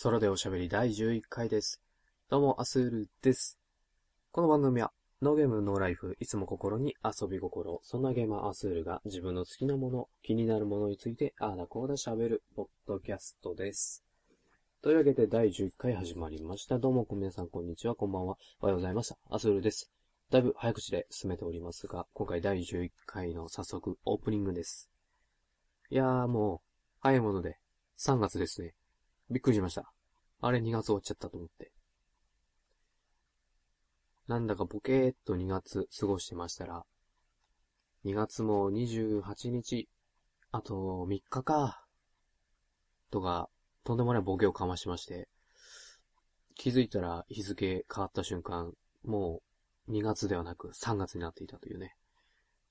ソロでおしゃべり第11回です。どうも、アスールです。この番組は、ノーゲームノーライフ、いつも心に遊び心、そんなゲーマーアスールが自分の好きなもの、気になるものについて、ああだこうだ喋る、ポッドキャストです。というわけで、第11回始まりました。どうも、皆さん、こんにちは、こんばんは。おはようございます。アスールです。だいぶ早口で進めておりますが、今回第11回の早速、オープニングです。いやーもう、早いもので、3月ですね。びっくりしました。あれ2月終わっちゃったと思って。なんだかボケーっと2月過ごしてましたら、2月も28日、あと3日か、とか、とんでもないボケをかましまして、気づいたら日付変わった瞬間、もう2月ではなく3月になっていたというね。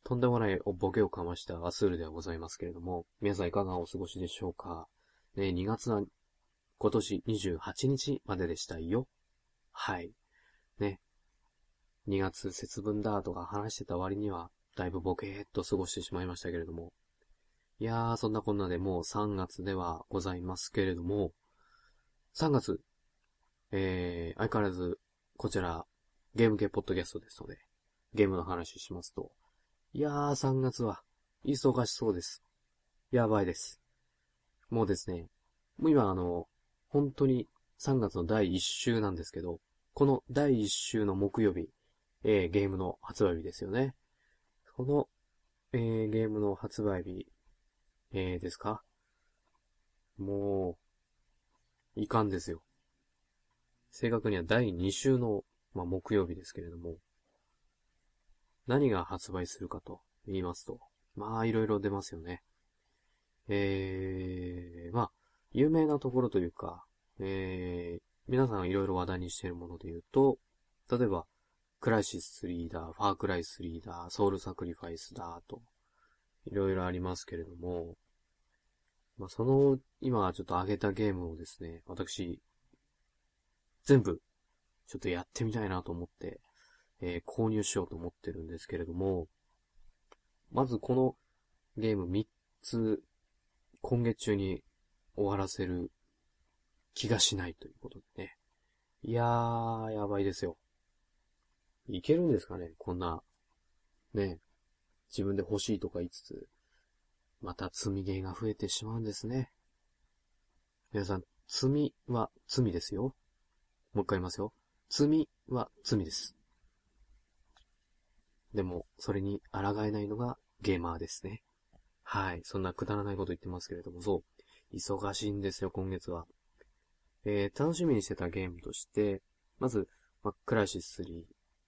とんでもないボケをかましたアスールではございますけれども、皆さんいかがお過ごしでしょうかね、2月は今年28日まででしたよ。はい。ね。2月節分だとか話してた割には、だいぶボケーっと過ごしてしまいましたけれども。いやー、そんなこんなでもう3月ではございますけれども、3月、えー、相変わらず、こちら、ゲーム系ポッドキャストですので、ゲームの話しますと、いやー、3月は、忙しそうです。やばいです。もうですね、もう今あの、本当に3月の第1週なんですけど、この第1週の木曜日、えー、ゲームの発売日ですよね。この、えー、ゲームの発売日、えー、ですか？もう、いかんですよ。正確には第2週の、まあ、木曜日ですけれども、何が発売するかと言いますと、まあ、いろいろ出ますよね。えー、まあ、有名なところというか、えー、皆さんいろいろ話題にしているもので言うと、例えば、クライシス3だ、ファークライス3だ、ソウルサクリファイスだ、と、いろいろありますけれども、まあ、その、今ちょっと上げたゲームをですね、私、全部、ちょっとやってみたいなと思って、えー、購入しようと思ってるんですけれども、まずこのゲーム3つ、今月中に終わらせる気がしないということでね。いやー、やばいですよ。いけるんですかね？こんな、ね、自分で欲しいとか言いつつ、また積みゲーが増えてしまうんですね。皆さん、罪は罪ですよ。もう一回言いますよ。罪は罪です。でも、それに抗えないのがゲーマーですね。はい。そんなくだらないこと言ってますけれども、そう。忙しいんですよ、今月は。えー、楽しみにしてたゲームとして、まず、ま、クライシス3。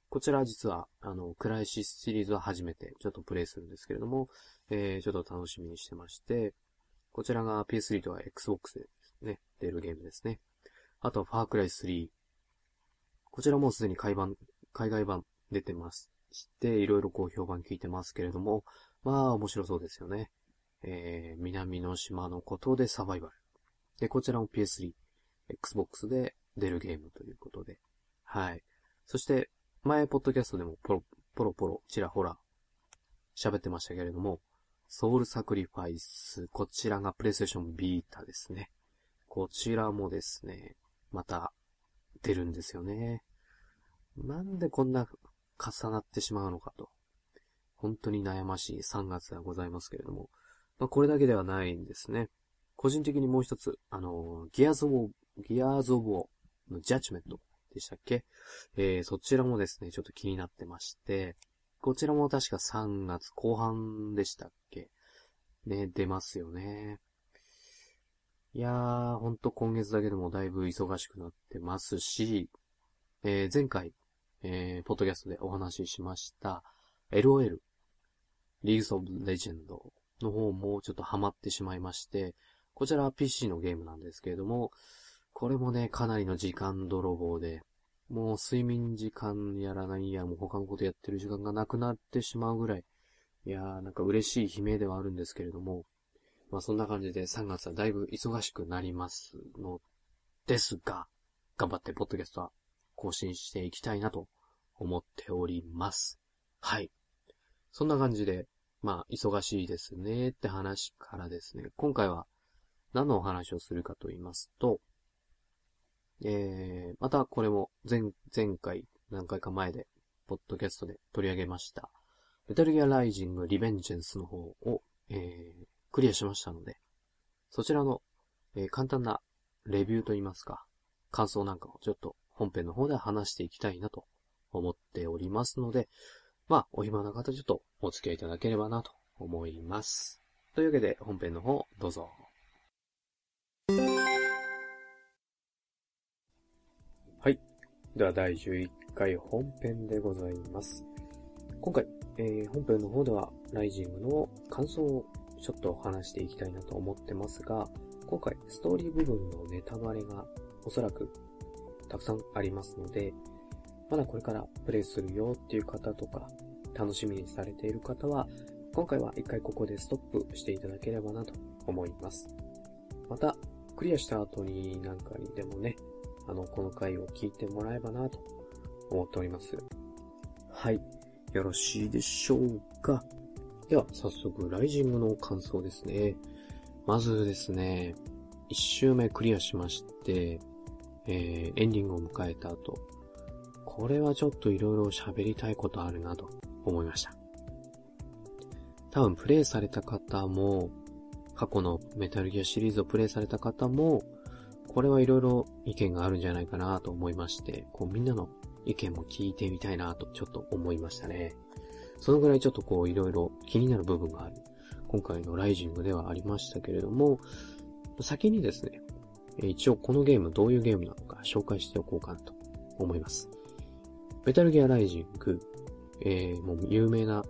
こちら実は、あの、クライシスシリーズは初めてちょっとプレイするんですけれども、えー、ちょっと楽しみにしてまして、こちらが PS3 とは Xbox でね、出るゲームですね。あと、ファークライ3。こちらもすでに海版、海外版出てます。して、いろいろこう評判聞いてますけれども、まあ、面白そうですよね。えー、南の島のことでサバイバル。で、こちらも PS3、Xbox で出るゲームということで。はい。そして、前、ポッドキャストでもポロ、ポロポロ、ちらほら、喋ってましたけれども、ソウルサクリファイス、こちらがプレイステーションビータですね。こちらもですね、また、出るんですよね。なんでこんな重なってしまうのかと。本当に悩ましい3月ではございますけれども。まあ、これだけではないんですね。個人的にもう一つ、あの、ギアズ・オ、ギアーズ・オブ・オのジャッジメントでしたっけ？えー、そちらもですね、ちょっと気になってまして、こちらも確か3月後半でしたっけ？ね、出ますよね。いやー、ほんと今月だけでもだいぶ忙しくなってますし、えー、前回、えー、ポッドキャストでお話ししました、LOL、League of Legend の方もちょっとハマってしまいまして、こちらは PC のゲームなんですけれども、これもね、かなりの時間泥棒で、もう睡眠時間やらないや、もう他のことやってる時間がなくなってしまうぐらい、いやー、なんか嬉しい悲鳴ではあるんですけれども、まあそんな感じで3月はだいぶ忙しくなりますのですが、頑張ってポッドキャストは更新していきたいなと思っております。はい。そんな感じで、まあ忙しいですねって話からですね、今回は何のお話をするかと言いますと、えー、またこれも前、前回、何回か前で、ポッドキャストで取り上げました、メタルギアライジングリベンジェンスの方を、えー、クリアしましたので、そちらの、えー、簡単なレビューといいますか、感想なんかをちょっと本編の方で話していきたいなと思っておりますので、まあ、お暇な方ちょっとお付き合いいただければなと思います。というわけで、本編の方、どうぞ。はい。では、第11回本編でございます。今回、えー、本編の方では、ライジングの感想をちょっと話していきたいなと思ってますが、今回、ストーリー部分のネタバレがおそらくたくさんありますので、まだこれからプレイするよっていう方とか、楽しみにされている方は、今回は一回ここでストップしていただければなと思います。また、クリアした後になんかにでもね、あの、この回を聞いてもらえばなと思っております。はい。よろしいでしょうかでは、早速、ライジングの感想ですね。まずですね、一周目クリアしまして、えー、エンディングを迎えた後、これはちょっと色々喋りたいことあるなと思いました。多分プレイされた方も、過去のメタルギアシリーズをプレイされた方も、これはいろいろ意見があるんじゃないかなと思いまして、こうみんなの意見も聞いてみたいなとちょっと思いましたね。そのぐらいちょっとこういろいろ気になる部分がある。今回のライジングではありましたけれども、先にですね、一応このゲームどういうゲームなのか紹介しておこうかなと思います。メタルギアライジング、えー、もう有名な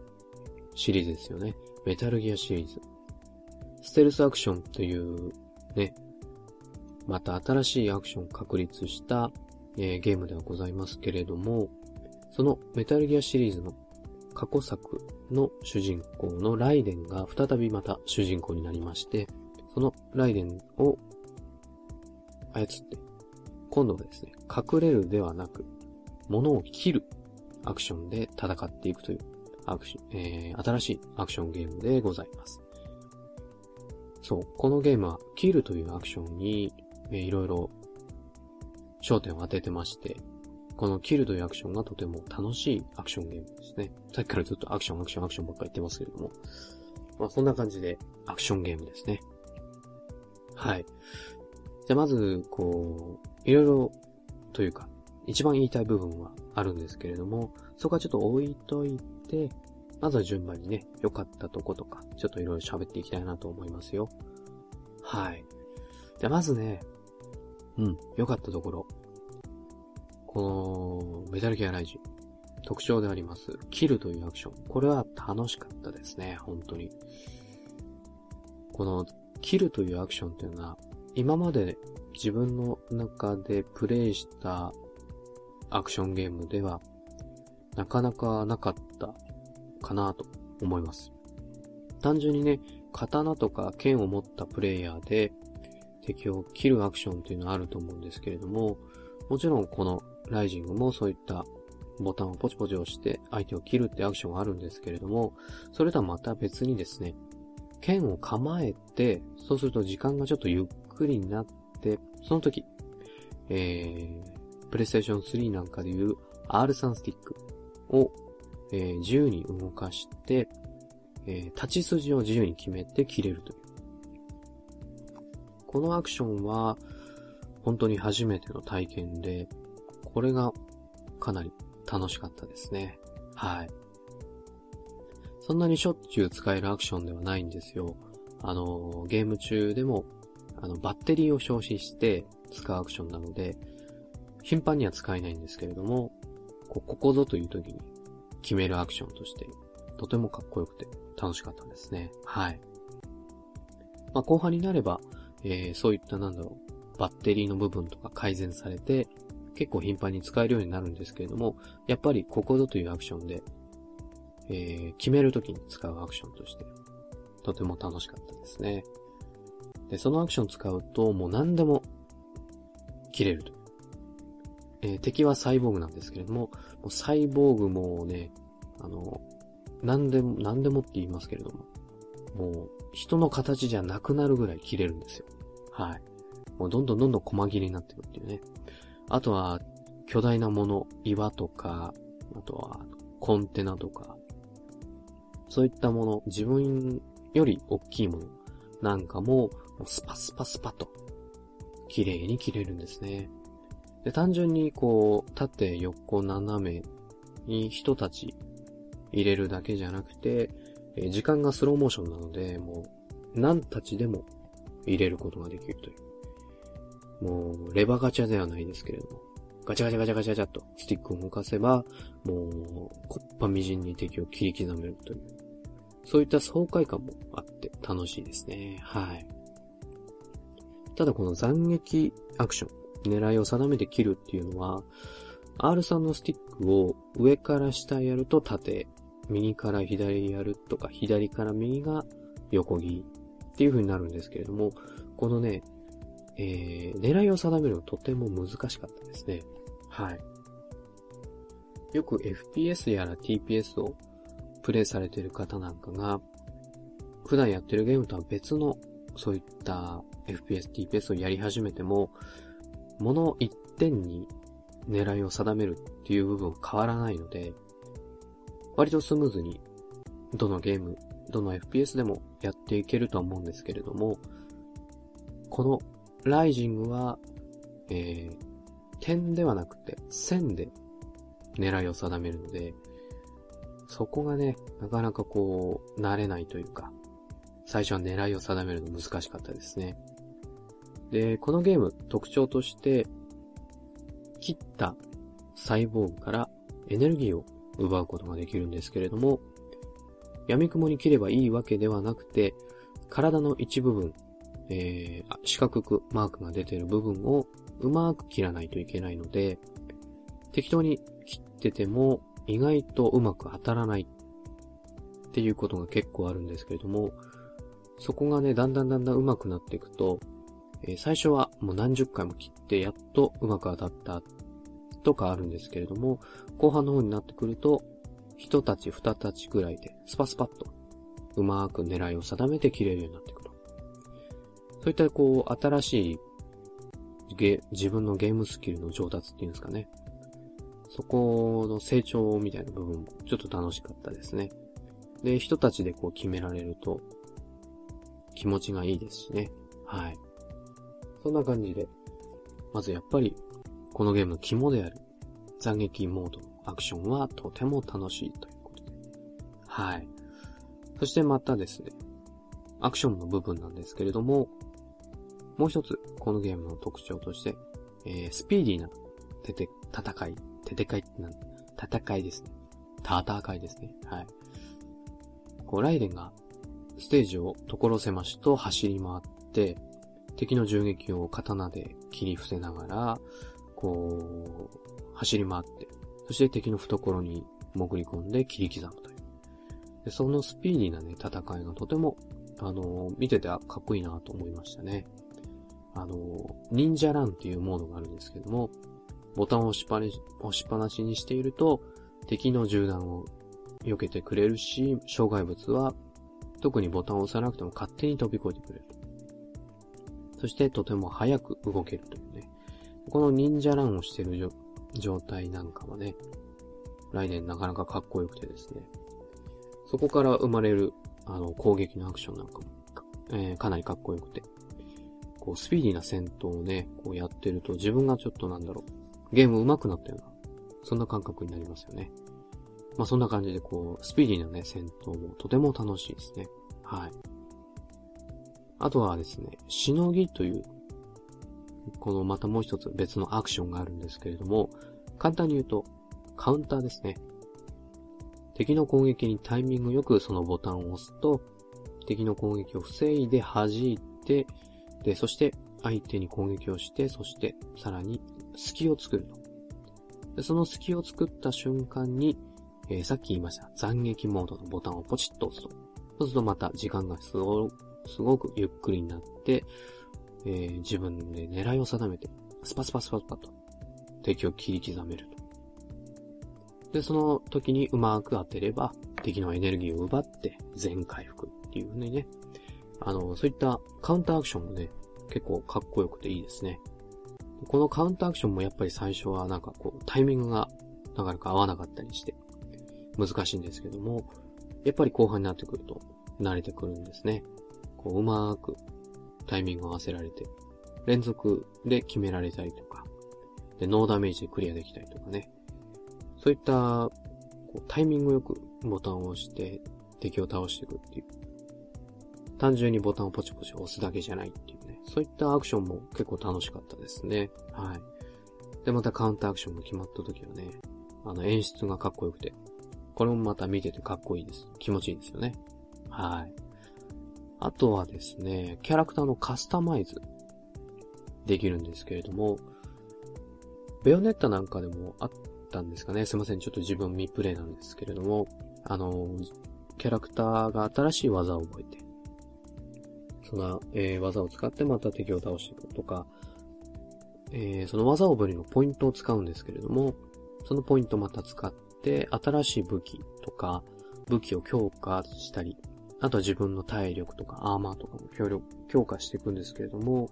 シリーズですよね。メタルギアシリーズ。ステルスアクションというね、また新しいアクションを確立した、えー、ゲームではございますけれども、そのメタルギアシリーズの過去作の主人公のライデンが再びまた主人公になりまして、そのライデンを操って、今度はですね、隠れるではなく、物を切るアクションで戦っていくというアクション、えー、新しいアクションゲームでございます。そう、このゲームは切るというアクションに、えー、いろいろ焦点を当ててまして、このキルというアクションがとても楽しいアクションゲームですね。さっきからずっとアクション、アクション、アクションばっかり言ってますけれども。まあそんな感じでアクションゲームですね。はい。じゃあまず、こう、いろいろというか、一番言いたい部分はあるんですけれども、そこはちょっと置いといて、まずは順番にね、良かったとことか、ちょっといろいろ喋っていきたいなと思いますよ。はい。じゃまずね、うん、良かったところ。この、メタルギアライジン。特徴であります、キルというアクション。これは楽しかったですね、本当に。この、キルというアクションっていうのは、今まで自分の中でプレイしたアクションゲームでは、なかなかなかったかなと思います。単純にね、刀とか剣を持ったプレイヤーで敵を切るアクションっていうのはあると思うんですけれども、もちろんこのライジングもそういったボタンをポチポチ押して相手を切るってアクションがあるんですけれども、それとはまた別にですね、剣を構えて、そうすると時間がちょっとゆっくりになって、その時、えー、プレイステーション3なんかでいう R3 スティックを、えー、自由に動かして、えー、立ち筋を自由に決めて切れるという。このアクションは、本当に初めての体験で、これがかなり楽しかったですね。はい。そんなにしょっちゅう使えるアクションではないんですよ。あの、ゲーム中でも、あの、バッテリーを消費して使うアクションなので、頻繁には使えないんですけれども、ここぞという時に決めるアクションとして、とてもかっこよくて楽しかったですね。はい。まあ、後半になれば、えー、そういったなんだろう、バッテリーの部分とか改善されて、結構頻繁に使えるようになるんですけれども、やっぱりここぞというアクションで、えー、決めるときに使うアクションとして、とても楽しかったですね。で、そのアクション使うと、もう何でも切れると。えー、敵はサイボーグなんですけれども、もうサイボーグもね、あの、何でも、何でもって言いますけれども、もう人の形じゃなくなるぐらい切れるんですよ。はい。もうどんどんどんどん細切れになっていくっていうね。あとは、巨大なもの、岩とか、あとは、コンテナとか、そういったもの、自分より大きいものなんかも、もうスパスパスパと、綺麗に切れるんですね。で、単純にこう、縦、横、斜めに人たち入れるだけじゃなくて、え時間がスローモーションなので、もう、何たちでも入れることができるという。もう、レバガチャではないですけれども、ガチャガチャガチャガチャガチャとスティックを動かせば、もう、こっぱみじんに敵を切り刻めるという。そういった爽快感もあって楽しいですね。はい。ただこの斬撃アクション、狙いを定めて切るっていうのは、R3 のスティックを上から下やると縦、右から左やるとか、左から右が横切りっていう風になるんですけれども、このね、えー、狙いを定めるのとても難しかったですね。はい。よく FPS やら TPS をプレイされてる方なんかが、普段やってるゲームとは別の、そういった FPS、TPS をやり始めても、もの一点に狙いを定めるっていう部分は変わらないので、割とスムーズに、どのゲーム、どの FPS でもやっていけるとは思うんですけれども、このライジングは、えー、点ではなくて線で狙いを定めるので、そこがね、なかなかこう、慣れないというか、最初は狙いを定めるの難しかったですね。で、このゲーム特徴として、切ったサイボーグからエネルギーを奪うことができるんですけれども、闇雲に切ればいいわけではなくて、体の一部分、えー、四角くマークが出ている部分をうまく切らないといけないので、適当に切ってても意外とうまく当たらないっていうことが結構あるんですけれども、そこがね、だんだんだんだん上手くなっていくと、えー、最初はもう何十回も切ってやっとうまく当たったとかあるんですけれども、後半の方になってくると、一たち二たちぐらいでスパスパッとうまく狙いを定めて切れるようになってくと。そういったこう、新しいゲ、自分のゲームスキルの上達っていうんですかね。そこの成長みたいな部分もちょっと楽しかったですね。で、人たちでこう決められると気持ちがいいですしね。はい。そんな感じで、まずやっぱりこのゲーム肝である斬撃モードアクションはとても楽しいということで。はい。そしてまたですね、アクションの部分なんですけれども、もう一つ、このゲームの特徴として、えー、スピーディーな、てて、戦い、ててかいってなん戦いですね。戦いですね。はい。こう、ライデンが、ステージを所狭しと走り回って、敵の銃撃を刀で切り伏せながら、こう、走り回って、そして敵の懐に潜り込んで切り刻むという。でそのスピーディーなね、戦いがとても、あのー、見ててかっこいいなと思いましたね。あの、忍者ランっていうモードがあるんですけども、ボタンを押し押しっぱなしにしていると、敵の銃弾を避けてくれるし、障害物は特にボタンを押さなくても勝手に飛び越えてくれる。そしてとても早く動けるというね。この忍者ランをしてる状態なんかはね、来年なかなかかっこよくてですね。そこから生まれる、あの、攻撃のアクションなんかも、えー、かなりかっこよくて。こう、スピーディーな戦闘をね、こうやってると自分がちょっとなんだろう、ゲーム上手くなったような、そんな感覚になりますよね。まあそんな感じでこう、スピーディーなね、戦闘もとても楽しいですね。はい。あとはですね、しのぎという、このまたもう一つ別のアクションがあるんですけれども、簡単に言うと、カウンターですね。敵の攻撃にタイミングよくそのボタンを押すと、敵の攻撃を防いで弾いて、で、そして相手に攻撃をして、そしてさらに隙を作ると。でその隙を作った瞬間に、えー、さっき言いました斬撃モードのボタンをポチッと押すと。そうするとまた時間がすごすごくゆっくりになって、えー、自分で狙いを定めて、スパスパスパスパと敵を切り刻めると。で、その時にうまく当てれば、敵のエネルギーを奪って全回復っていう風にね、あの、そういったカウンターアクションもね、結構かっこよくていいですね。このカウンターアクションもやっぱり最初はなんかこう、タイミングがなかなか合わなかったりして、難しいんですけども、やっぱり後半になってくると慣れてくるんですね。こう、うまーくタイミングを合わせられて、連続で決められたりとか、で、ノーダメージでクリアできたりとかね。そういった、こうタイミングよくボタンを押して敵を倒していくっていう。単純にボタンをポチポチ押すだけじゃないっていうね。そういったアクションも結構楽しかったですね。はい。で、またカウンターアクションが決まった時はね、あの演出がかっこよくて、これもまた見ててかっこいいです。気持ちいいですよね。はい。あとはですね、キャラクターのカスタマイズできるんですけれども、ベヨネッタなんかでもあったんですかね。すいません。ちょっと自分未プレイなんですけれども、あの、キャラクターが新しい技を覚えて、その、えー、技を使ってまた敵を倒していくとか、えー、その技を覚えるのポイントを使うんですけれども、そのポイントまた使って、新しい武器とか、武器を強化したり、あとは自分の体力とかアーマーとかも強力、強化していくんですけれども、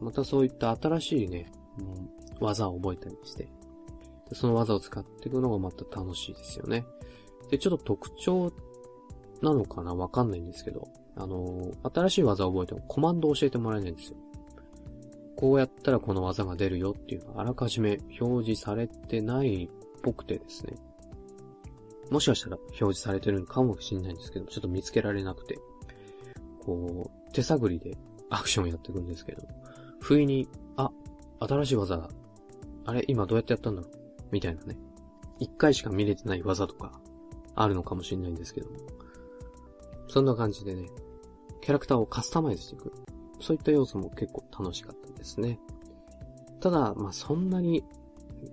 またそういった新しいね、うん技を覚えたりして、その技を使っていくのがまた楽しいですよね。で、ちょっと特徴なのかな？わかんないんですけど、あのー、新しい技を覚えてもコマンドを教えてもらえないんですよ。こうやったらこの技が出るよっていうのがあらかじめ表示されてないっぽくてですね。もしかしたら表示されてるのかもしれないんですけど、ちょっと見つけられなくて、こう、手探りでアクションやっていくんですけど、不意に、あ、新しい技だ。あれ、今どうやってやったんだろうみたいなね。一回しか見れてない技とか、あるのかもしれないんですけど。そんな感じでね、キャラクターをカスタマイズしていく。そういった要素も結構楽しかったですね。ただ、まあ、そんなに、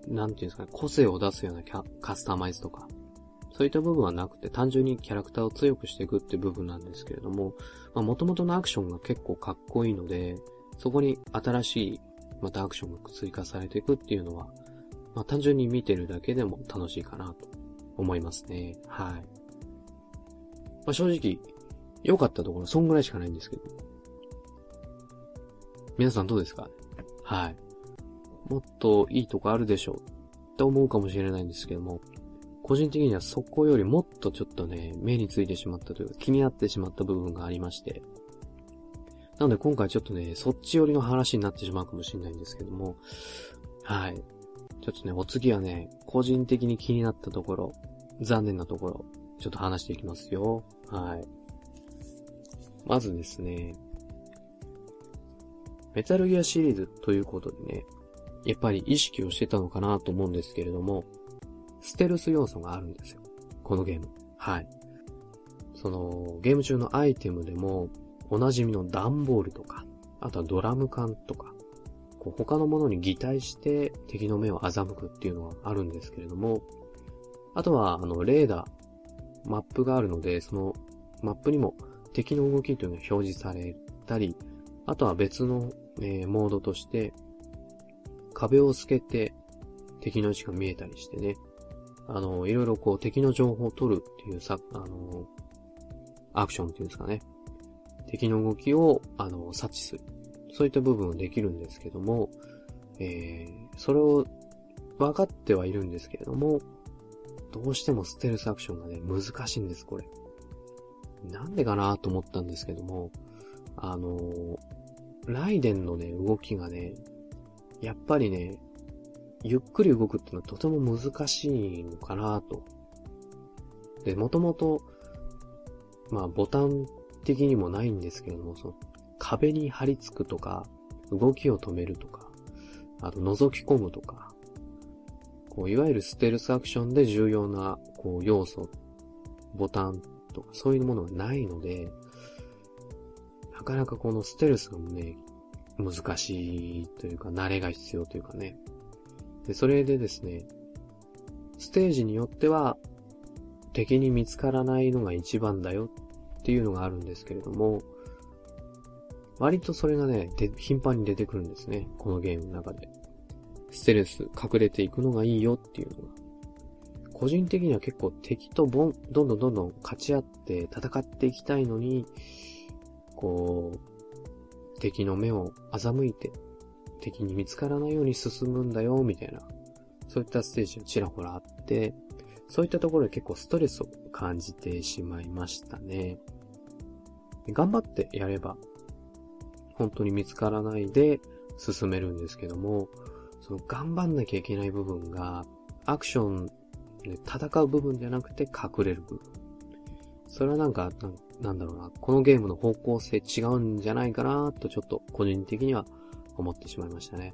なんていうんですかね、個性を出すようなキャカスタマイズとか、そういった部分はなくて、単純にキャラクターを強くしていくって部分なんですけれども、まあ、元々のアクションが結構かっこいいので、そこに新しい、またアクションが追加されていくっていうのは、まあ、単純に見てるだけでも楽しいかなと思いますね。はい。まあ、正直、良かったところ、そんぐらいしかないんですけど。皆さんどうですか？はい。もっといいとこあるでしょうって思うかもしれないんですけども、個人的にはそこよりもっとちょっとね、目についてしまったというか気になってしまった部分がありまして、なので今回ちょっとね、そっち寄りの話になってしまうかもしれないんですけども、はい。ちょっとね、お次はね、個人的に気になったところ、残念なところ、ちょっと話していきますよ。はい。まずですね、メタルギアシリーズということでね、やっぱり意識をしてたのかなと思うんですけれども、ステルス要素があるんですよ。このゲーム。はい。その、ゲーム中のアイテムでも、おなじみの段ボールとか、あとはドラム缶とか、こう他のものに擬態して敵の目を欺くっていうのはあるんですけれども、あとは、あの、レーダー、マップがあるので、そのマップにも敵の動きというのが表示されたり、あとは別の、えー、モードとして、壁を透けて敵の位置が見えたりしてね、あの、いろいろこう敵の情報を取るっていうさ、あの、アクションっていうんですかね。敵の動きを、あの、察知する。そういった部分はできるんですけども、えー、それを分かってはいるんですけれども、どうしてもステルスアクションがね、難しいんです、これ。なんでかなと思ったんですけども、あのー、ライデンのね、動きがね、やっぱりね、ゆっくり動くっていうのはとても難しいのかなと。で、もともと、まあ、ボタン的にもないんですけれども、その壁に張り付くとか、動きを止めるとか、あと覗き込むとか、こう、いわゆるステルスアクションで重要な、こう、要素、ボタンとか、そういうものがないので、なかなかこのステルスがね、難しいというか、慣れが必要というかね。で、それでですね、ステージによっては、敵に見つからないのが一番だよっていうのがあるんですけれども、割とそれがね、頻繁に出てくるんですね。このゲームの中で。ステルス、隠れていくのがいいよっていうのが。個人的には結構敵とボン、どんどんどんどん勝ち合って戦っていきたいのに、こう、敵の目を欺いて、敵に見つからないように進むんだよ、みたいな、そういったステージがちらほらあって、そういったところで結構ストレスを感じてしまいましたね。頑張ってやれば、本当に見つからないで進めるんですけども、その頑張んなきゃいけない部分が、アクションで戦う部分じゃなくて隠れる部分。それはなんか、なんだろうな、このゲームの方向性違うんじゃないかなとちょっと個人的には思ってしまいましたね。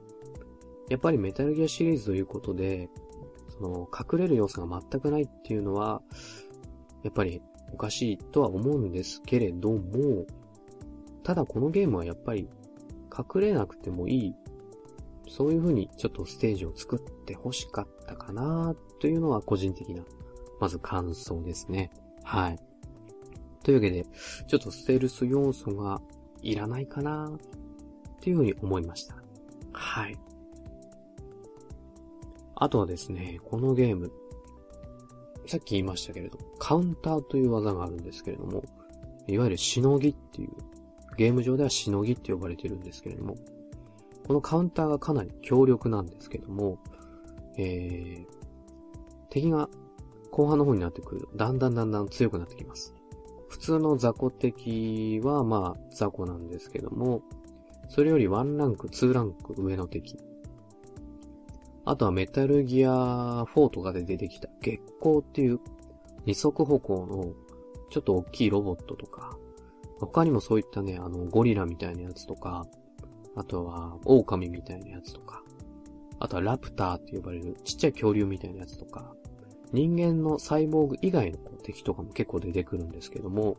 やっぱりメタルギアシリーズということで、その隠れる要素が全くないっていうのは、やっぱりおかしいとは思うんですけれども、ただこのゲームはやっぱり隠れなくてもいい、そういう風にちょっとステージを作って欲しかったかなというのは個人的な、まず感想ですね。はい。というわけで、ちょっとステルス要素がいらないかなっていうふうに思いました。はい。あとはですね、このゲーム、さっき言いましたけれど、カウンターという技があるんですけれども、いわゆるしのぎっていう、ゲーム上ではしのぎって呼ばれてるんですけれども、このカウンターがかなり強力なんですけども、えー、敵が後半の方になってくると、だんだんだんだん強くなってきます。普通の雑魚敵は、まあ、雑魚なんですけども、それより1ランク、2ランク上の敵。あとはメタルギア4とかで出てきた月光っていう二足歩行のちょっと大きいロボットとか、他にもそういったね、あの、ゴリラみたいなやつとか、あとは、狼みたいなやつとか、あとはラプターって呼ばれるちっちゃい恐竜みたいなやつとか、人間のサイボーグ以外の敵とかも結構出てくるんですけども、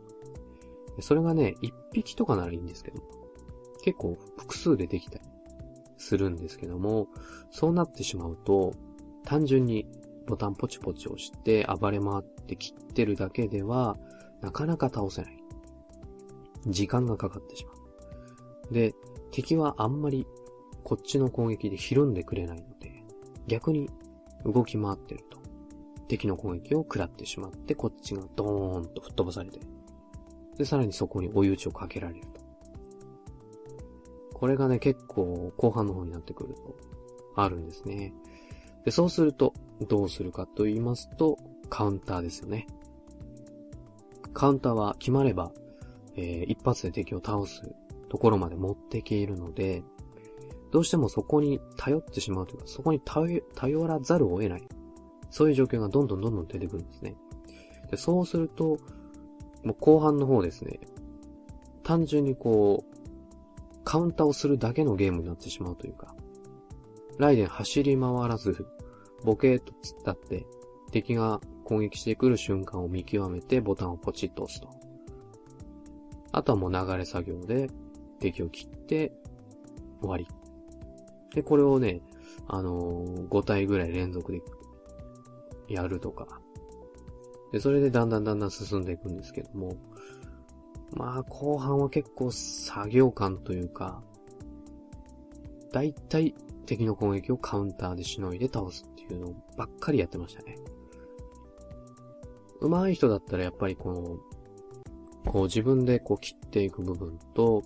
それがね、一匹とかならいいんですけど、結構複数出てきたりするんですけども、そうなってしまうと、単純にボタンポチポチ押して暴れ回って切ってるだけでは、なかなか倒せない。時間がかかってしまう。で、敵はあんまりこっちの攻撃でひるんでくれないので、逆に動き回ってると。敵の攻撃を食らってしまって、こっちがドーンと吹っ飛ばされて、で、さらにそこに追い打ちをかけられると。これがね、結構後半の方になってくると、あるんですね。で、そうすると、どうするかと言いますと、カウンターですよね。カウンターは決まれば、えー、一発で敵を倒すところまで持っていけるので、どうしてもそこに頼ってしまうというか、そこに頼らざるを得ない。そういう状況がどんどんどんどん出てくるんですね。でそうすると、もう後半の方ですね、単純にこう、カウンターをするだけのゲームになってしまうというか、ライデン走り回らず、ボケーと突っ立って、敵が攻撃してくる瞬間を見極めてボタンをポチッと押すと。あとはもう流れ作業で敵を切って終わり。で、これをね、あのー、5体ぐらい連続でやるとか。で、それでだんだんだんだん進んでいくんですけども、まあ、後半は結構作業感というか、だいたい敵の攻撃をカウンターでしのいで倒すっていうのばっかりやってましたね。上手い人だったらやっぱりこの、こう自分でこう切っていく部分と、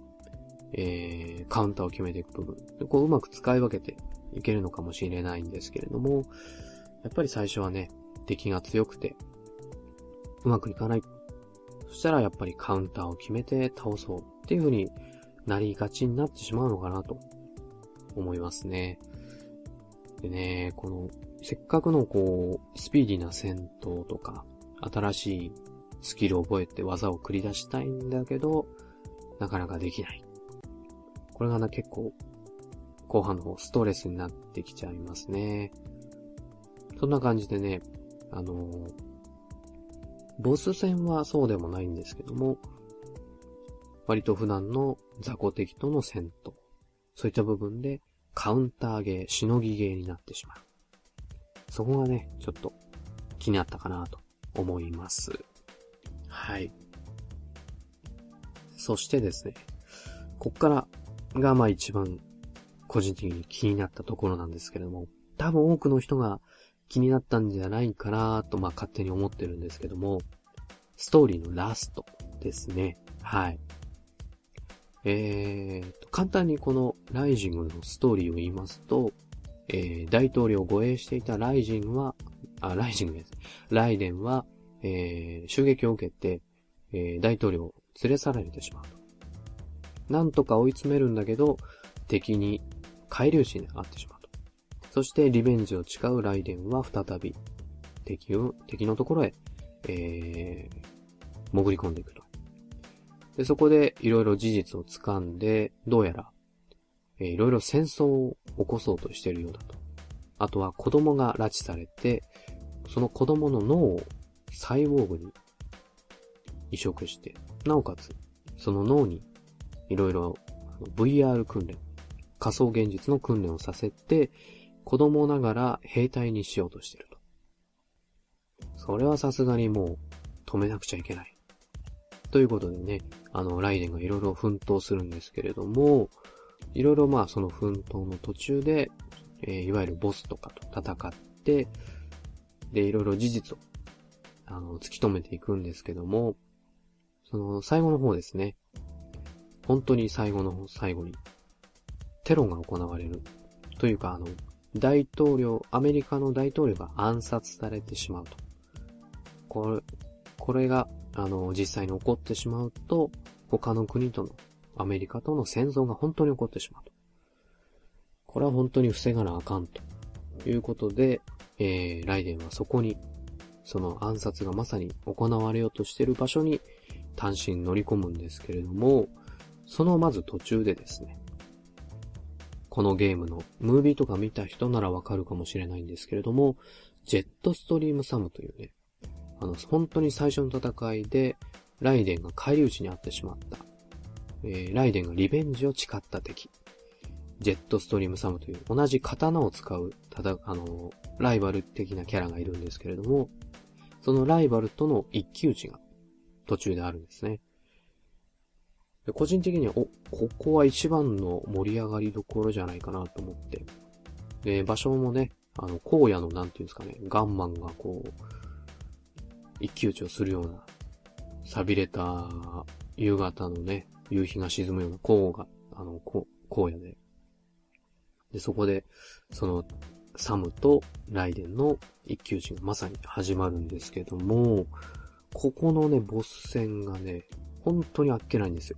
えー、カウンターを決めていく部分。こううまく使い分けていけるのかもしれないんですけれども、やっぱり最初はね、敵が強くて、うまくいかない。そしたらやっぱりカウンターを決めて倒そうっていう風になりがちになってしまうのかなと思いますね。でね、この、せっかくのこう、スピーディーな戦闘とか、新しいスキルを覚えて技を繰り出したいんだけど、なかなかできない。これがね、結構、後半の方、ストレスになってきちゃいますね。そんな感じでね、あのー、ボス戦はそうでもないんですけども、割と普段の雑魚敵との戦闘、そういった部分でカウンターゲー、しのぎゲーになってしまう。そこがね、ちょっと気になったかなと思います。はい。そしてですね、こっからがまあ一番個人的に気になったところなんですけれども、多分多くの人が気になったんじゃないかなと、まあ、勝手に思ってるんですけども、ストーリーのラストですね。はい。えー、簡単にこのライジングのストーリーを言いますと、えー、大統領を護衛していたライジングは、あ、ライジングです。ライデンは、えー、襲撃を受けて、えー、大統領を連れ去られてしまう。なんとか追い詰めるんだけど、敵に海流士に会ってしまう。そしてリベンジを誓うライデンは再び敵を、敵のところへ、えー、潜り込んでいくと。で、そこでいろいろ事実を掴んで、どうやら、えー、いろいろ戦争を起こそうとしているようだと。あとは子供が拉致されて、その子供の脳をサイボーグに移植して、なおかつ、その脳にいろいろ VR 訓練、仮想現実の訓練をさせて、子供ながら兵隊にしようとしてると。それはさすがにもう止めなくちゃいけない。ということでね、あの、ライデンがいろいろ奮闘するんですけれども、いろいろまあその奮闘の途中で、えー、いわゆるボスとかと戦って、で、いろいろ事実を、あの、突き止めていくんですけども、その最後の方ですね。本当に最後の最後に、テロが行われる。というか、あの、大統領、アメリカの大統領が暗殺されてしまうと。これ、これが、あの、実際に起こってしまうと、他の国との、アメリカとの戦争が本当に起こってしまうと。これは本当に防がなあかんと。いうことで、えー、ライデンはそこに、その暗殺がまさに行われようとしている場所に単身乗り込むんですけれども、そのまず途中でですね、このゲームのムービーとか見た人ならわかるかもしれないんですけれども、ジェットストリームサムというね、あの、本当に最初の戦いで、ライデンが返り討ちにあってしまった、えー、ライデンがリベンジを誓った敵、ジェットストリームサムという同じ刀を使う、ただ、あの、ライバル的なキャラがいるんですけれども、そのライバルとの一騎打ちが途中であるんですね。で個人的には、お、ここは一番の盛り上がりどころじゃないかなと思って。で、場所もね、あの、荒野のなんていうんですかね、ガンマンがこう、一騎打ちをするような、錆びれた夕方のね、夕日が沈むような荒が、あの、荒野で。で、そこで、その、サムとライデンの一騎打ちがまさに始まるんですけども、ここのね、ボス戦がね、本当にあっけないんですよ。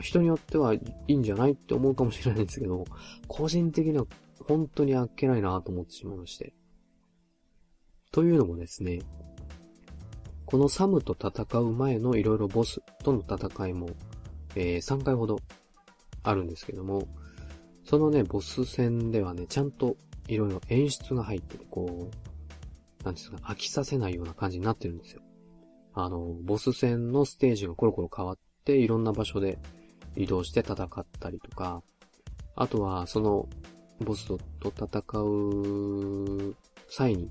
人によってはいいんじゃないって思うかもしれないんですけど、個人的には本当にあっけないなと思ってしまいまして。というのもですね、このサムと戦う前のいろいろボスとの戦いも、えー、3回ほどあるんですけども、そのね、ボス戦ではね、ちゃんといろいろ演出が入ってて、こう、なんですか、飽きさせないような感じになってるんですよ。あの、ボス戦のステージがコロコロ変わって、いろんな場所で移動して戦ったりとか、あとは、その、ボスと戦う際に、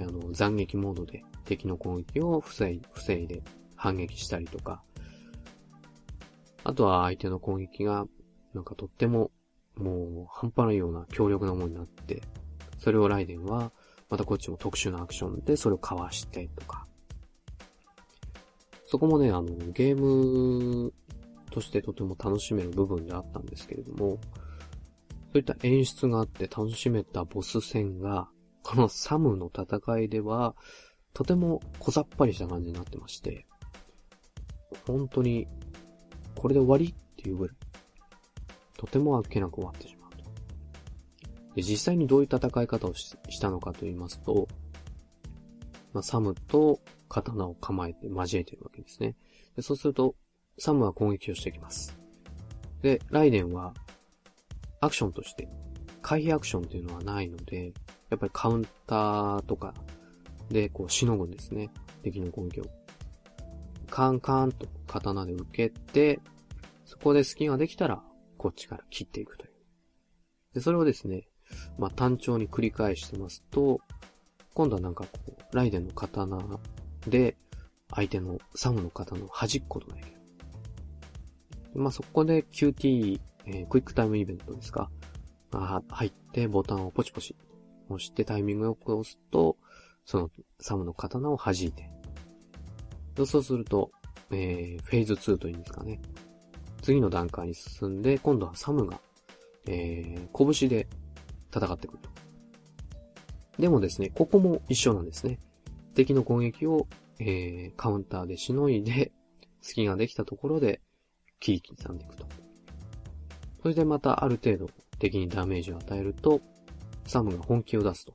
あの、斬撃モードで敵の攻撃を防い防いで反撃したりとか、あとは相手の攻撃が、なんかとっても、もう半端ないような強力なものになって、それをライデンはまたこっちも特殊なアクションでそれをかわしてとか。そこもね、あの、ゲームとしてとても楽しめる部分であったんですけれども、そういった演出があって楽しめたボス戦が、このサムの戦いでは、とても小ざっぱりした感じになってまして、本当に、これで終わりっていうぐらい、とてもあっけなく終わってしまうと。で、実際にどういう戦い方をしたのかと言いますと、まあ、サムと刀を構えて交えてるわけですね。でそうすると、サムは攻撃をしていきます。で、ライデンは、アクションとして、回避アクションっていうのはないので、やっぱりカウンターとかで、こう、しのぐんですね。敵の攻撃を。カンカンと刀で受けて、そこで隙ができたら、こっちから切っていくという。で、それをですね、まあ、単調に繰り返してますと、今度はなんかこう、ライデンの刀で、相手のサムの刀を弾くことができる。まあ、そこで QT、えー、クイックタイムイベントですか。まあ、入ってボタンをポチポチ押してタイミングよく押すと、そのサムの刀を弾いて。そうすると、えー、フェーズ2というんですかね。次の段階に進んで、今度はサムが、えー、拳で戦ってくると。でもですね、ここも一緒なんですね。敵の攻撃を、えー、カウンターでしのいで、隙ができたところで、切り刻んでいくと。それでまたある程度敵にダメージを与えると、サムが本気を出すと。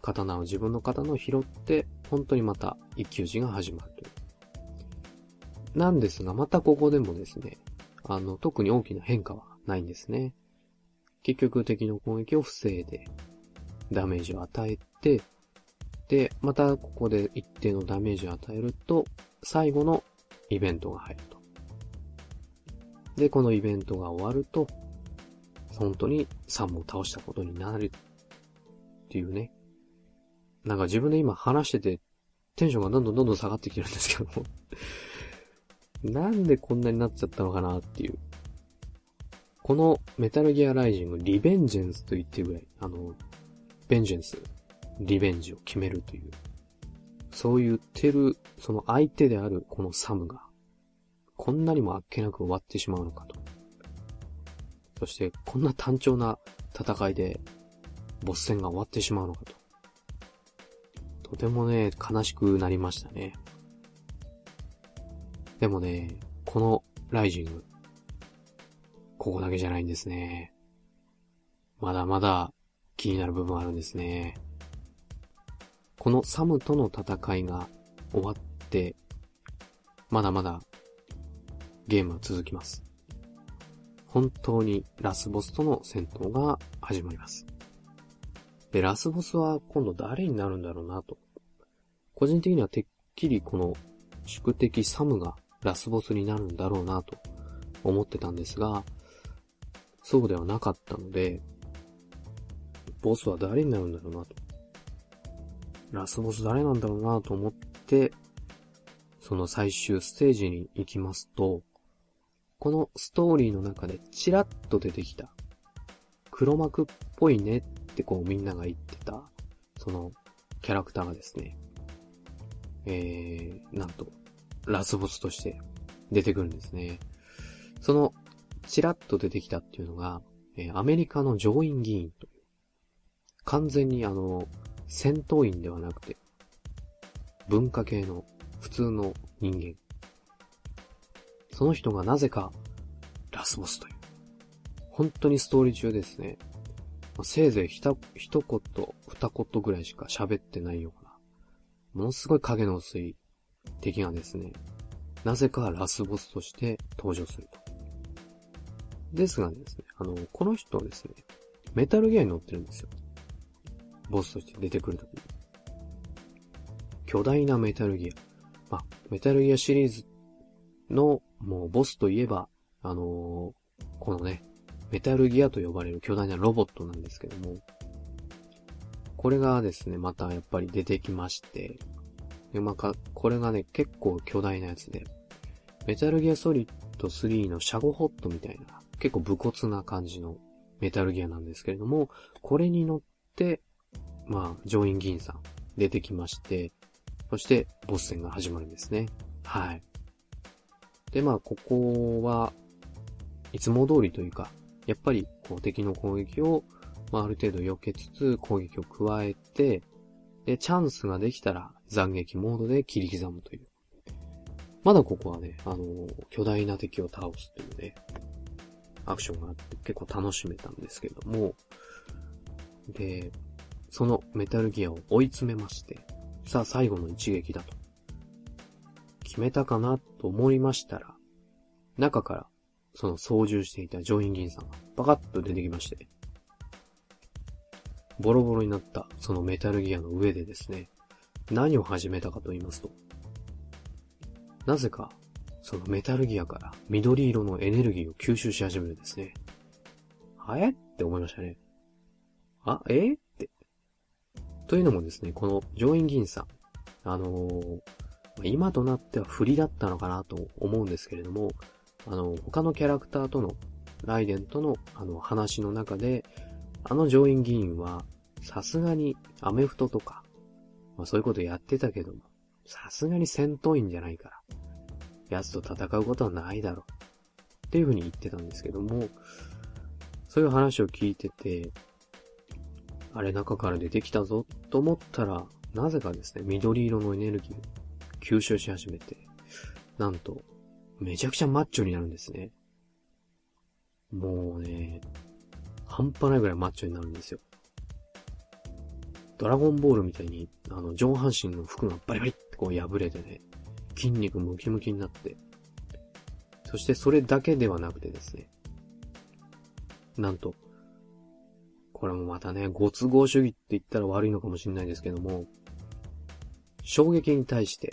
刀を自分の刀を拾って、本当にまた一騎打ちが始まるという。なんですが、またここでもですね、あの、特に大きな変化はないんですね。結局敵の攻撃を防いで、ダメージを与えて、で、またここで一定のダメージを与えると、最後のイベントが入ると。で、このイベントが終わると、本当にサムを倒したことになるっていうね。なんか自分で今話してて、テンションがどんどんどんどん下がってきてるんですけどもなんでこんなになっちゃったのかなっていう。このメタルギアライジング、リベンジェンスと言ってるぐらい、あの、ベンジェンス、リベンジを決めるという。そう言ってる、その相手であるこのサムが、こんなにもあっけなく終わってしまうのかと。そして、こんな単調な戦いで、ボス戦が終わってしまうのかと。とてもね、悲しくなりましたね。でもね、このライジング、ここだけじゃないんですね。まだまだ気になる部分あるんですね。このサムとの戦いが終わって、まだまだゲームは続きます。本当にラスボスとの戦闘が始まります。で、ラスボスは今度誰になるんだろうなと。個人的にはてっきりこの宿敵サムがラスボスになるんだろうなと思ってたんですが、そうではなかったので、ボスは誰になるんだろうなと。ラスボス誰なんだろうなと思って、その最終ステージに行きますと、このストーリーの中でチラッと出てきた、黒幕っぽいねってこうみんなが言ってた、そのキャラクターがですね、えー、なんと、ラスボスとして出てくるんですね。そのちらっと出てきたっていうのが、えー、アメリカの上院議員という。完全にあの、戦闘員ではなくて、文化系の普通の人間。その人がなぜか、ラスボスという。本当にストーリー中ですね。せいぜいひた、一言、二言ぐらいしか喋ってないような、ものすごい影の薄い敵がですね、なぜかラスボスとして登場すると。ですがですね、あの、この人ですね、メタルギアに乗ってるんですよ。ボスとして出てくるとき。巨大なメタルギア。まあ、メタルギアシリーズの、もうボスといえば、あのー、このね、メタルギアと呼ばれる巨大なロボットなんですけども、これがですね、またやっぱり出てきまして、で、まあ、これがね、結構巨大なやつで、メタルギアソリッド3のシャゴホットみたいな結構武骨な感じのメタルギアなんですけれども、これに乗って、まあ、上院議員さん出てきまして、そしてボス戦が始まるんですね。はい。で、まあ、ここは、いつも通りというか、やっぱり、こう、敵の攻撃を、まあ、ある程度避けつつ、攻撃を加えて、で、チャンスができたら、斬撃モードで切り刻むという。まだここはね、あの、巨大な敵を倒すというね、アクションがあって結構楽しめたんですけども、で、そのメタルギアを追い詰めまして、さあ最後の一撃だと。決めたかなと思いましたら、中からその操縦していたジョインギンさんがパカッと出てきまして、ボロボロになったそのメタルギアの上でですね、何を始めたかと言いますと、なぜかそのメタルギアから緑色のエネルギーを吸収し始めるんですね。はえ？って思いましたね。あ、え？というのもですね、この上院議員さん、あのー、今となっては不利だったのかなと思うんですけれども、あの、他のキャラクターとの、ライデンとの、あの、話の中で、あの上院議員は、さすがにアメフトとか、まあそういうことやってたけども、さすがに戦闘員じゃないから、奴と戦うことはないだろう。っていう風に言ってたんですけども、そういう話を聞いてて、あれ中から出てきたぞと思ったら、なぜかですね、緑色のエネルギーを吸収し始めて、なんと、めちゃくちゃマッチョになるんですね。もうね、半端ないぐらいマッチョになるんですよ。ドラゴンボールみたいに、あの、上半身の服がバリバリってこう破れてね、筋肉ムキムキになって、そしてそれだけではなくてですね、なんと、これもまたね、ご都合主義って言ったら悪いのかもしれないですけども、衝撃に対して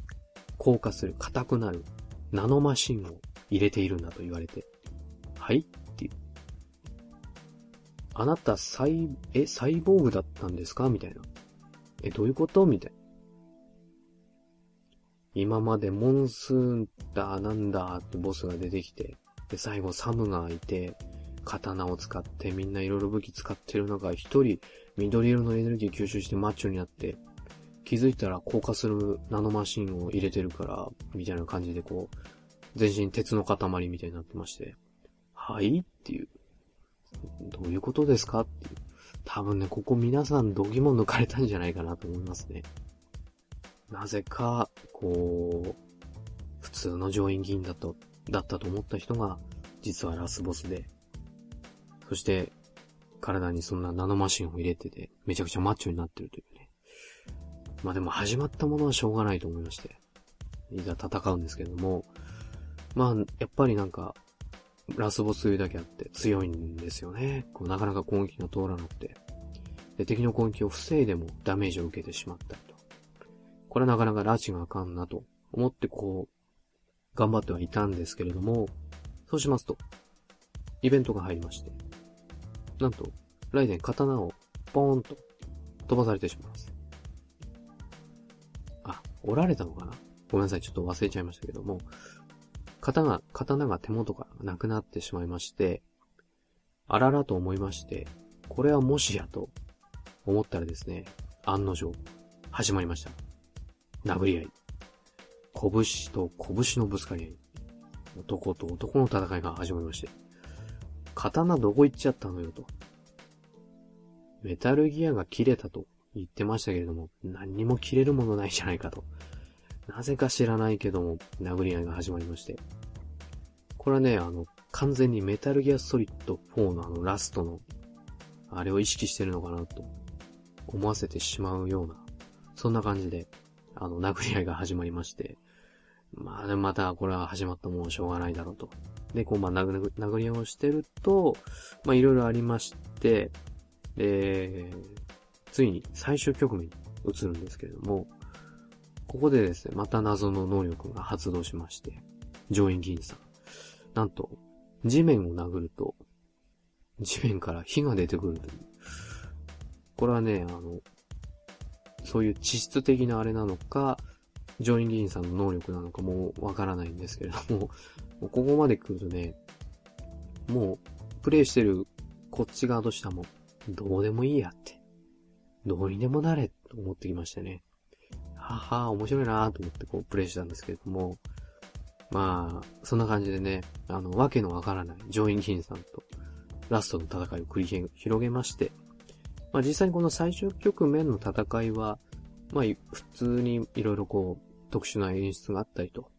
硬化する硬くなるナノマシンを入れているんだと言われて、はい？っていう。あなたサイ、え、サイボーグだったんですか？みたいな。え、どういうこと？みたいな。今までモンスーンだ、なんだってボスが出てきて、で、最後サムがいて、刀を使ってみんないろいろ武器使ってる中、一人緑色のエネルギー吸収してマッチョになって、気づいたら硬化するナノマシンを入れてるから、みたいな感じでこう、全身鉄の塊みたいになってまして、はいっていう。どういうことですかっていう。多分ね、ここ皆さん度肝抜かれたんじゃないかなと思いますね。なぜか、こう、普通の上院議員だと、だったと思った人が、実はラスボスで、そして、体にそんなナノマシンを入れてて、めちゃくちゃマッチョになってるというね。まあでも始まったものはしょうがないと思いまして、いざ戦うんですけども、まあ、やっぱりなんか、ラスボスというだけあって強いんですよね。こうなかなか攻撃が通らなくて。で、敵の攻撃を防いでもダメージを受けてしまったりと。これはなかなか拉致があかんなと思ってこう、頑張ってはいたんですけれども、そうしますと、イベントが入りまして、なんと、ライデン刀をポーンと飛ばされてしまいます。あ、折られたのかな？ごめんなさい、ちょっと忘れちゃいましたけども、刀が、刀が手元からなくなってしまいまして、あららと思いまして、これはもしやと思ったらですね、案の定、始まりました。殴り合い。拳と拳のぶつかり合い。男と男の戦いが始まりまして。刀どこ行っちゃったのよと。メタルギアが切れたと言ってましたけれども、何にも切れるものないじゃないかと。なぜか知らないけども、殴り合いが始まりまして。これはね、あの、完全にメタルギアソリッド4のあのラストの、あれを意識してるのかなと思わせてしまうような、そんな感じで、あの、殴り合いが始まりまして、まあ、でまたこれは始まったもんしょうがないだろうと。で、こう、まあ、殴殴り合いをしてると、まあ、いろいろありまして、で、ついに最終局面に移るんですけれども、ここでですね、また謎の能力が発動しまして、上院議員さん。なんと、地面を殴ると、地面から火が出てくるという。これはね、あの、そういう地質的なあれなのか、上院議員さんの能力なのかもわからないんですけれども、もうここまで来るとね、もう、プレイしてるこっち側としてはもう、どうでもいいやって。どうにでもなれ、と思ってきましたね。はは、面白いなと思ってこうプレイしたんですけれども、まあ、そんな感じでね、あの、わけのわからない上院議員さんとラストの戦いを繰り広げまして、まあ実際にこの最終局面の戦いは、まあ普通にいろいろこう特殊な演出があったりと、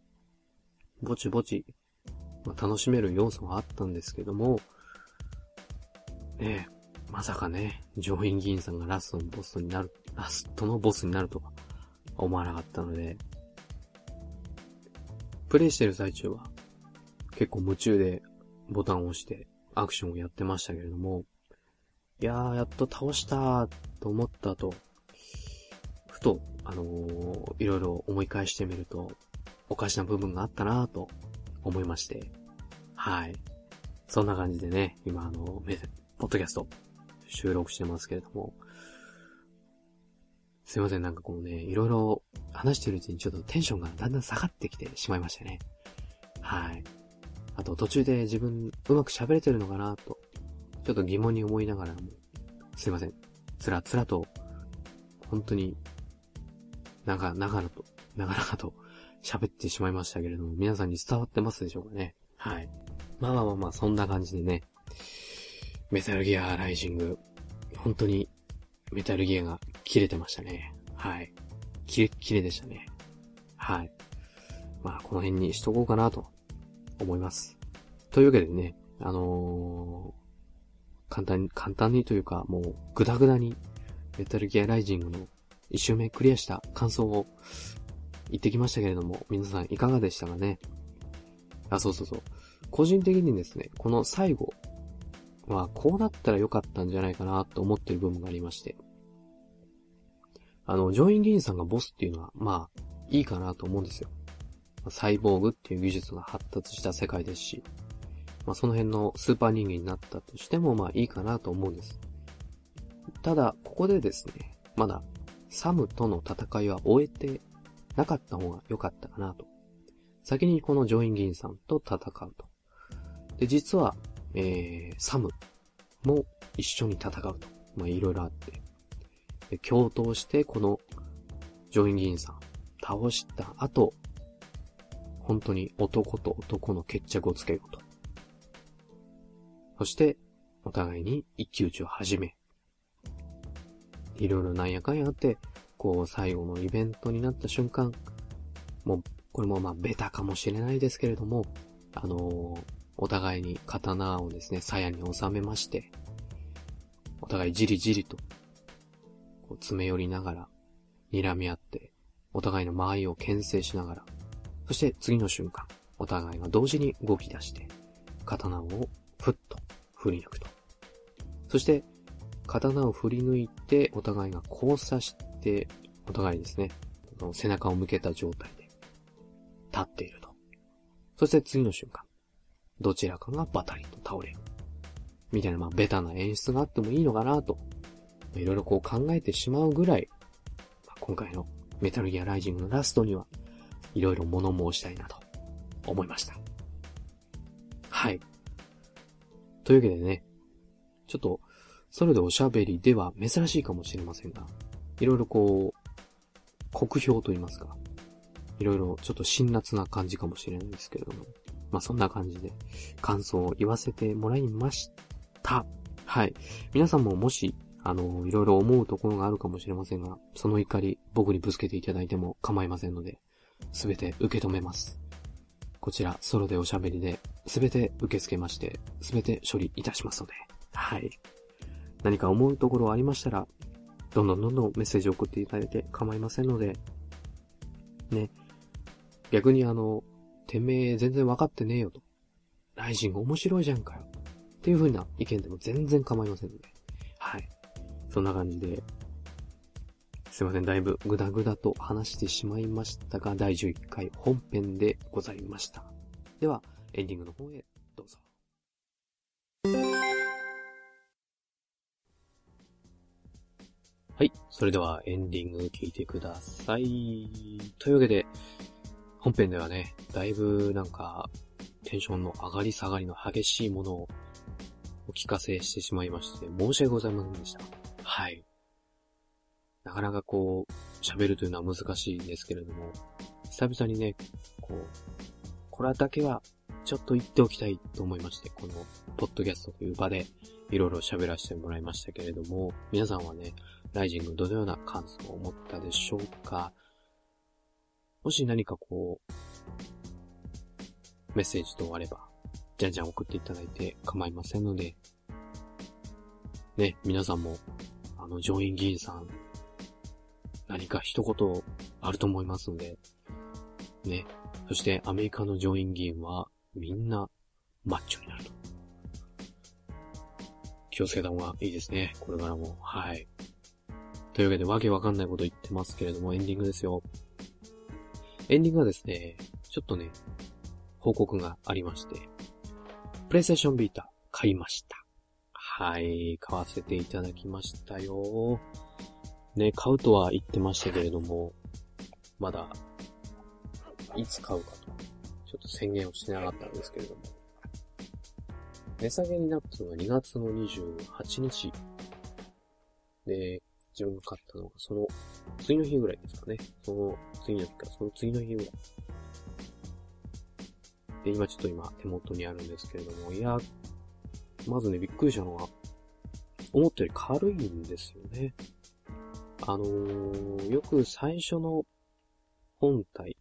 ぼちぼち、まあ、楽しめる要素があったんですけども、ねえ、まさかね、上院議員さんがラストのボスになる、ラストのボスになるとは思わなかったので、プレイしてる最中は結構夢中でボタンを押してアクションをやってましたけれども、いやー、やっと倒したと思った後、ふと、あのー、いろいろ思い返してみると、おかしな部分があったなーと思いまして、はい。そんな感じでね、今あの、ポッドキャスト収録してますけれども、すいません、なんかこうね、いろいろ話してるうちにちょっとテンションがだんだん下がってきてしまいましたね。はい。あと途中で自分うまく喋れてるのかなと、ちょっと疑問に思いながらも、すいません。つらつらと、本当に、長、長々と、長々と喋ってしまいましたけれども、皆さんに伝わってますでしょうかね？はい。まあまあまあまあ、そんな感じでね、メタルギアライジング、本当にメタルギアが切れてましたね。はい。キレッキレでしたね。はい。まあ、この辺にしとこうかなと思います。というわけでね、あのー、簡単に、簡単にというか、もう、ぐだぐだに、メタルギアライジングの一周目クリアした感想を言ってきましたけれども、皆さんいかがでしたかね？あ、そうそうそう。個人的にですね、この最後はこうなったらよかったんじゃないかなと思ってる部分がありまして。あの、ジョイン・ギーンさんがボスっていうのは、まあ、いいかなと思うんですよ。サイボーグっていう技術が発達した世界ですし、まあ、その辺のスーパー人間になったとしても、まあいいかなと思うんです。ただ、ここでですね、まだ、サムとの戦いは終えてなかった方が良かったかなと。先にこのジョイン・ギンさんと戦うと。で、実は、えー、サムも一緒に戦うと。まあいろいろあって。で、共闘してこのジョイン・ギンさん倒した後、本当に男と男の決着をつけようと。そして、お互いに一騎打ちを始め、いろいろなんやかんやあって、こう、最後のイベントになった瞬間、もう、これもまあ、ベタかもしれないですけれども、あのー、お互いに刀をですね、鞘に収めまして、お互いじりじりと、こう、詰め寄りながら、睨み合って、お互いの間合いを牽制しながら、そして次の瞬間、お互いが同時に動き出して、刀をふっと振り抜くと。そして、刀を振り抜いて、お互いが交差して、お互いにですね、背中を向けた状態で、立っていると。そして次の瞬間、どちらかがバタリと倒れる。みたいな、まあ、ベタな演出があってもいいのかなと、いろいろこう考えてしまうぐらい、まあ、今回のメタルギアライジングのラストには、いろいろ物申したいなと思いました。はい。というわけでね、ちょっと、それでおしゃべりでは珍しいかもしれませんが、いろいろこう、酷評と言いますか、いろいろちょっと辛辣な感じかもしれないですけれども、まあそんな感じで感想を言わせてもらいました。はい。皆さんももし、あの、いろいろ思うところがあるかもしれませんが、その怒り僕にぶつけていただいても構いませんので、すべて受け止めます。こちら、ソロでおしゃべりで、すべて受け付けまして、すべて処理いたしますので、はい。何か思うところありましたら、どんどんどんどんメッセージを送っていただいて構いませんので、ね。逆にあの、てめえ全然分かってねえよと。ライジング面白いじゃんかよ。っていう風な意見でも全然構いませんので。はい。そんな感じで、すいません、だいぶグダグダと話してしまいましたが、第11回本編でございました。では、エンディングの方へはい。それではエンディング聞いてください。というわけで、本編ではね、だいぶなんか、テンションの上がり下がりの激しいものをお聞かせしてしまいまして、申し訳ございませんでした。はい。なかなかこう、喋るというのは難しいんですけれども、久々にね、こう、これだけはちょっと言っておきたいと思いまして、この、ポッドキャストという場で、いろいろ喋らせてもらいましたけれども、皆さんはね、ライジングどのような感想を持ったでしょうか？もし何かこう、メッセージ等あれば、じゃんじゃん送っていただいて構いませんので、ね、皆さんも、あの、上院議員さん、何か一言あると思いますので、ね。そしてアメリカの上院議員はみんなマッチョになると。気をつけた方がいいですね。これからも。はい。というわけでわけわかんないこと言ってますけれどもエンディングですよ。エンディングはですね、ちょっとね、報告がありまして、プレイステーションビータ買いました。はい、買わせていただきましたよ。ね、買うとは言ってましたけれども、まだ、いつ買うかと、ちょっと宣言をしてなかったんですけれども、値下げになったのが2月の28日で、自分が買ったのがその次の日ぐらいですかね。その次の日か、その次の日ぐらい。で、今ちょっと今手元にあるんですけれども、いや、まずね、びっくりしたのは、思ったより軽いんですよね。あのー、よく最初の本体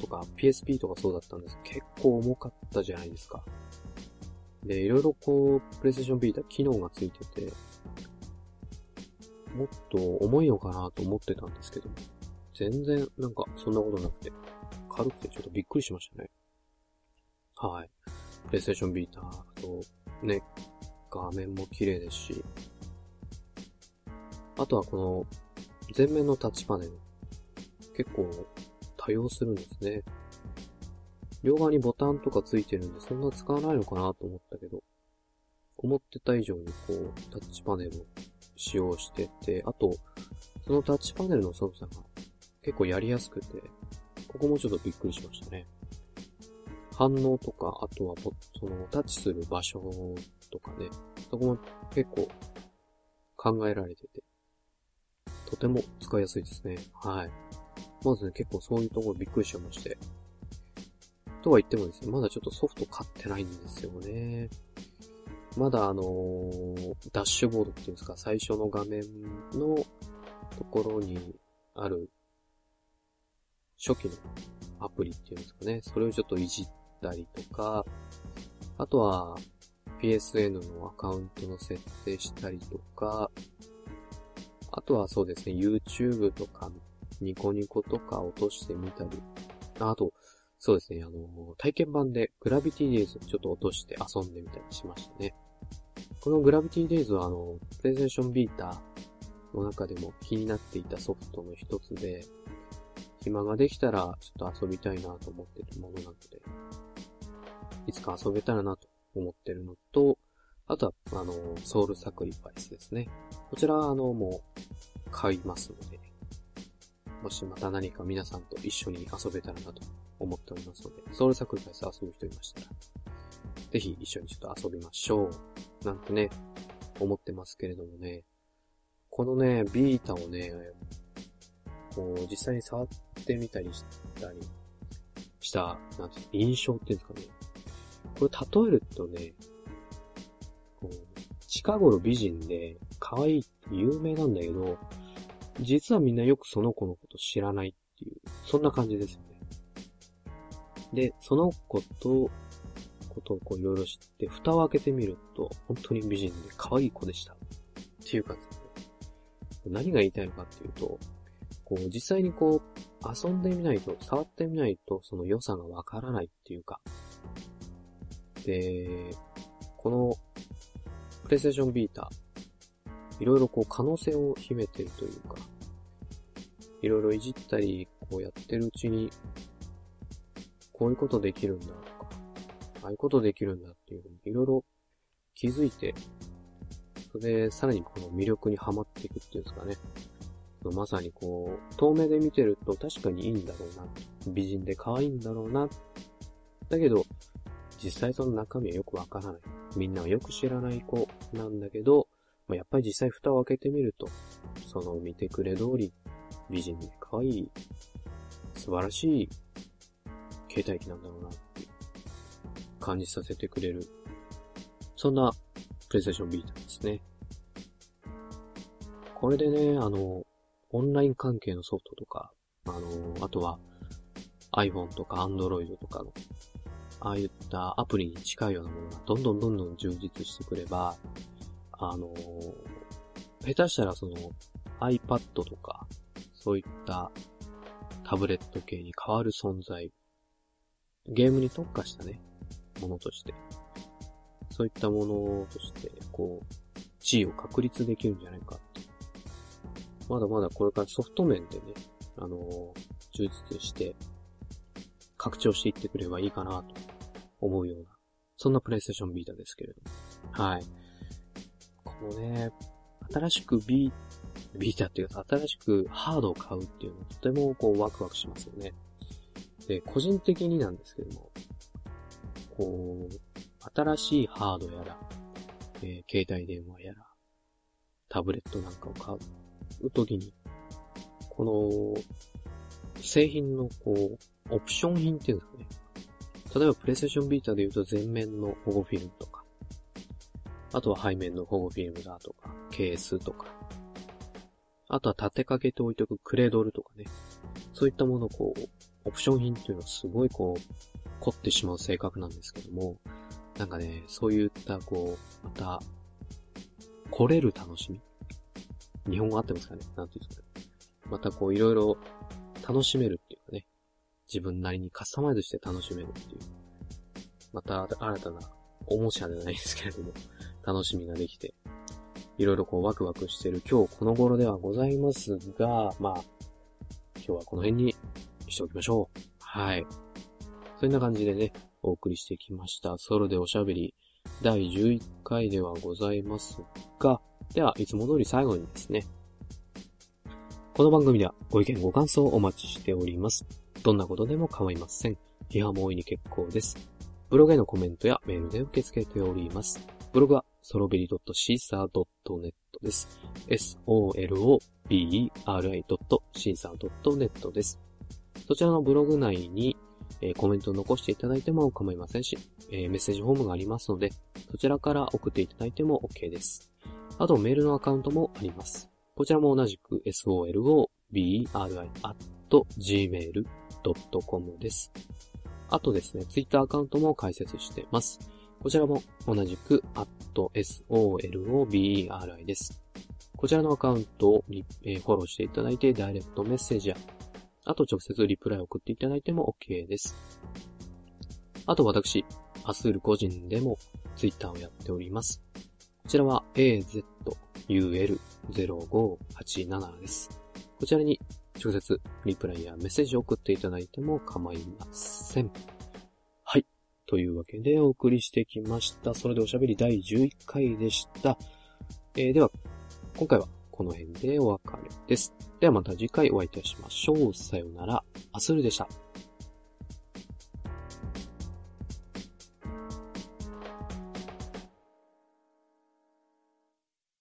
とか PSP とかそうだったんです結構重かったじゃないですか。で、いろいろこう、プレイステーションビータ機能がついてて、もっと重いのかなと思ってたんですけど、全然なんかそんなことなくて、軽くてちょっとびっくりしましたね。はい。プレイステーションビータと、ね、画面も綺麗ですし、あとはこの、前面のタッチパネル、結構多用するんですね。両側にボタンとかついてるんで、そんな使わないのかなと思ったけど、思ってた以上にこう、タッチパネルを使用してて、あと、そのタッチパネルの操作が結構やりやすくて、ここもちょっとびっくりしましたね。反応とか、あとはそのタッチする場所とかね、そこも結構考えられてて、とても使いやすいですね。はい。まずね、結構そういうところびっくりしまして。とは言ってもですね、まだちょっとソフト買ってないんですよね。まだあのー、ダッシュボードっていうんですか、最初の画面のところにある初期のアプリっていうんですかね、それをちょっといじったりとか、あとは PSN のアカウントの設定したりとか、あとはそうですね、YouTube とかニコニコとか落としてみたり、あと、そうですね、あの、体験版でグラビティデイズちょっと落として遊んでみたりしましたね。このグラビティデイズはあの、プレイステーションビーターの中でも気になっていたソフトの一つで、暇ができたらちょっと遊びたいなと思ってるものなので、いつか遊べたらなと思ってるのと、あとは、あの、ソウルサクリファイスですね。こちらは、あの、もう、買いますので、もしまた何か皆さんと一緒に遊べたらなと思っておりますので、ソウルサクリファイス遊ぶ人いましたら、ぜひ一緒にちょっと遊びましょう。なんてね、思ってますけれどもね、このね、ビータをね、こう、実際に触ってみたりしたりした、なんて印象っていうんですかね。これ例えるとね、こう、近頃美人で可愛いって有名なんだけど、実はみんなよくその子のこと知らないっていう、そんな感じですよね。で、その子と、ことをこういろいろ知って、蓋を開けてみると、本当に美人で可愛い子でした。っていう感じでね。何が言いたいのかっていうと、こう、実際にこう、遊んでみないと、触ってみないと、その良さがわからないっていうか。で、この、プレイステーションビーター、いろいろこう可能性を秘めてるというか、いろいろいじったり、こうやってるうちに、こういうことできるんだ、ああいうことできるんだっていうふうに、いろいろ気づいて、それでさらにこの魅力にはまっていくっていうんですかね。まさにこう、遠目で見てると確かにいいんだろうな。美人で可愛いんだろうな。だけど、実際その中身はよくわからない。みんなはよく知らない子なんだけど、ま、やっぱり実際蓋を開けてみると、その見てくれ通り、美人で可愛い、素晴らしい携帯機なんだろうな感じさせてくれる。そんなプレイステーションビータですね。これでね、あの、オンライン関係のソフトとか、あの、あとは iPhone とか Android とかの、ああいったアプリに近いようなものがどんどんどんどん充実してくれば、あの、下手したらその iPad とか、そういったタブレット系に変わる存在、ゲームに特化したね、ものとして、そういったものとして、こう、地位を確立できるんじゃないかってまだまだこれからソフト面でね、あの、充実して、拡張していってくればいいかなと思うような、そんなプレイステーションビータですけれども。はい。このね、新しくビー、ビータっていうか、新しくハードを買うっていうのはとてもこうワクワクしますよね。で、個人的になんですけども、こう、新しいハードやら、えー、携帯電話やら、タブレットなんかを買うときに、この、製品のこう、オプション品っていうんですかね。例えば、プレイステーションビーターで言うと前面の保護フィルムとか、あとは背面の保護フィルムだとか、ケースとか、あとは立てかけて置いておくクレードルとかね。そういったものをこう、オプション品っていうのはすごいこう、凝ってしまう性格なんですけども、なんかね、そういったこう、また、来れる楽しみ？日本語合ってますかね？なんていうんですかね？またこういろいろ楽しめるっていうかね。自分なりにカスタマイズして楽しめるっていう。また新たなおもちゃじゃないですけれども、楽しみができて、いろいろこうワクワクしてる今日この頃ではございますが、まあ、今日はこの辺にしておきましょう。はい。そんな感じでね、お送りしてきました。ソロでおしゃべり第11回ではございますが、では、いつも通り最後にですね、この番組ではご意見ご感想をお待ちしております。どんなことでも構いません。批判も大いに結構です。ブログへのコメントやメールで受け付けております。ブログはソロベリ .caesar.net です。s-o-l-o-b-e-r-i.caesar.net です。そちらのブログ内に、えー、コメントを残していただいても構いませんし、えー、メッセージフォームがありますので、そちらから送っていただいても OK です。あとメールのアカウントもあります。こちらも同じく soloberi.gmail.com です。あとですね、ツイッターアカウントも開設しています。こちらも同じく soloberi です。こちらのアカウントをフォローしていただいて、ダイレクトメッセージや、あと直接リプライを送っていただいても OK です。あと私、アスール個人でもツイッターをやっております。こちらは azul0587 です。こちらに直接リプライやメッセージを送っていただいても構いません。はい。というわけでお送りしてきました。それでおしゃべり第11回でした。えー、では、今回はこの辺でお別れです。ではまた次回お会いいたしましょう。さようなら。アスルでした。